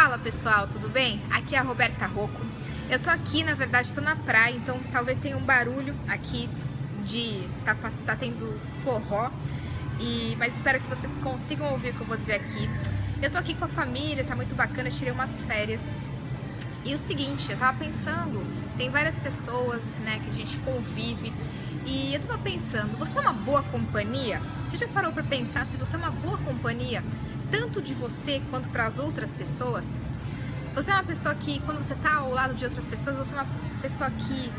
Fala pessoal, tudo bem? Aqui é a Roberta Rocco. Eu tô aqui, na verdade, tô na praia, então talvez tenha um barulho aqui de. tá, tá tendo forró. E, mas espero que vocês consigam ouvir o que eu vou dizer aqui. Eu tô aqui com a família, tá muito bacana, tirei umas férias. E o seguinte, eu tava pensando, tem várias pessoas, né, que a gente convive. E eu tava pensando, você é uma boa companhia? Você já parou para pensar se você é uma boa companhia? Tanto de você quanto para as outras pessoas. Você é uma pessoa que, quando você está ao lado de outras pessoas, você é uma pessoa que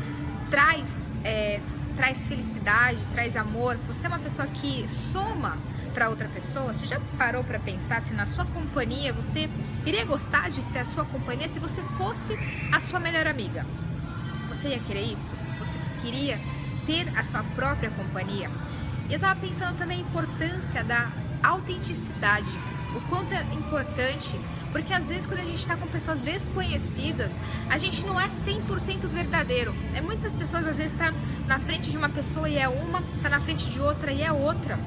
traz, é, traz felicidade, traz amor. Você é uma pessoa que soma para outra pessoa. Você já parou para pensar se na sua companhia você iria gostar de ser a sua companhia se você fosse a sua melhor amiga? Você ia querer isso? Você queria ter a sua própria companhia? Eu estava pensando também a importância da autenticidade o quanto é importante, porque às vezes quando a gente está com pessoas desconhecidas, a gente não é 100% verdadeiro. É muitas pessoas às vezes tá na frente de uma pessoa e é uma, tá na frente de outra e é outra.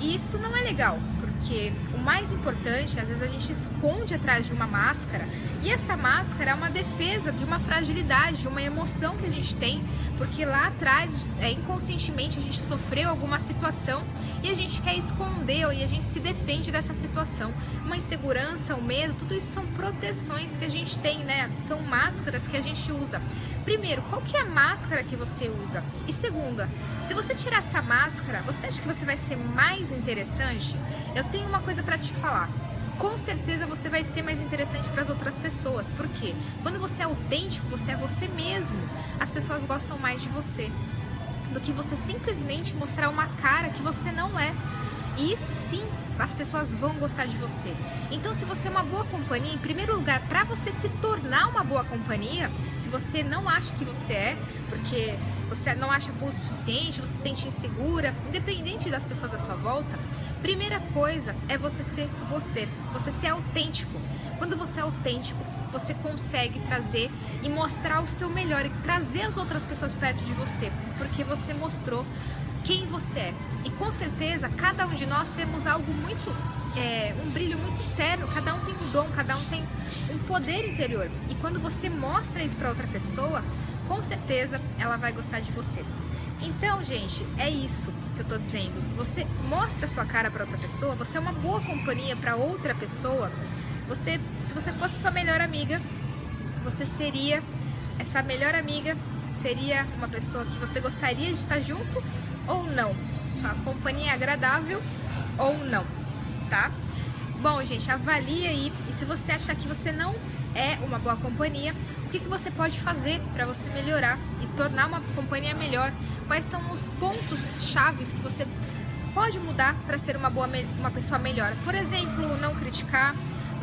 E isso não é legal, porque o mais importante, às vezes a gente esconde atrás de uma máscara e essa máscara é uma defesa de uma fragilidade, de uma emoção que a gente tem, porque lá atrás, é, inconscientemente, a gente sofreu alguma situação e a gente quer esconder e a gente se defende dessa situação. Uma insegurança, o um medo, tudo isso são proteções que a gente tem, né? São máscaras que a gente usa. Primeiro, qual que é a máscara que você usa? E segunda, se você tirar essa máscara, você acha que você vai ser mais interessante? Eu tenho uma coisa para te falar com certeza você vai ser mais interessante para as outras pessoas. Por quê? Quando você é autêntico, você é você mesmo. As pessoas gostam mais de você do que você simplesmente mostrar uma cara que você não é. E isso sim, as pessoas vão gostar de você. Então, se você é uma boa companhia, em primeiro lugar, para você se tornar uma boa companhia, se você não acha que você é, porque você não acha boa o suficiente, você se sente insegura, independente das pessoas à sua volta, primeira coisa é você ser você, você ser autêntico. Quando você é autêntico, você consegue trazer e mostrar o seu melhor e trazer as outras pessoas perto de você, porque você mostrou quem você é. E com certeza, cada um de nós temos algo muito, é, um brilho muito interno, cada um tem um dom, cada um tem um poder interior. E quando você mostra isso para outra pessoa, com certeza ela vai gostar de você. Então, gente, é isso que eu tô dizendo. Você mostra a sua cara para outra pessoa, você é uma boa companhia para outra pessoa. Você, se você fosse sua melhor amiga, você seria essa melhor amiga seria uma pessoa que você gostaria de estar junto ou não. Sua companhia é agradável ou não, tá? Bom, gente, avalie aí e se você achar que você não é uma boa companhia, o que, que você pode fazer para você melhorar e tornar uma companhia melhor? Quais são os pontos chaves que você pode mudar para ser uma boa uma pessoa melhor? Por exemplo, não criticar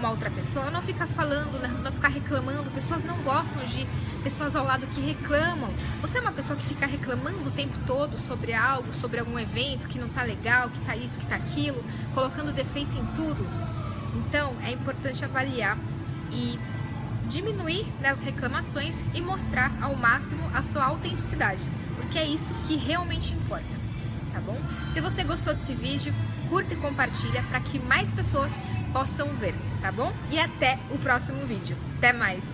uma outra pessoa, não ficar falando, né, não ficar reclamando. Pessoas não gostam de pessoas ao lado que reclamam. Você é uma pessoa que fica reclamando o tempo todo sobre algo, sobre algum evento que não tá legal, que tá isso, que tá aquilo, colocando defeito em tudo. Então, é importante avaliar e diminuir nas reclamações e mostrar ao máximo a sua autenticidade, porque é isso que realmente importa, tá bom? Se você gostou desse vídeo, curta e compartilha para que mais pessoas possam ver, tá bom? E até o próximo vídeo. Até mais!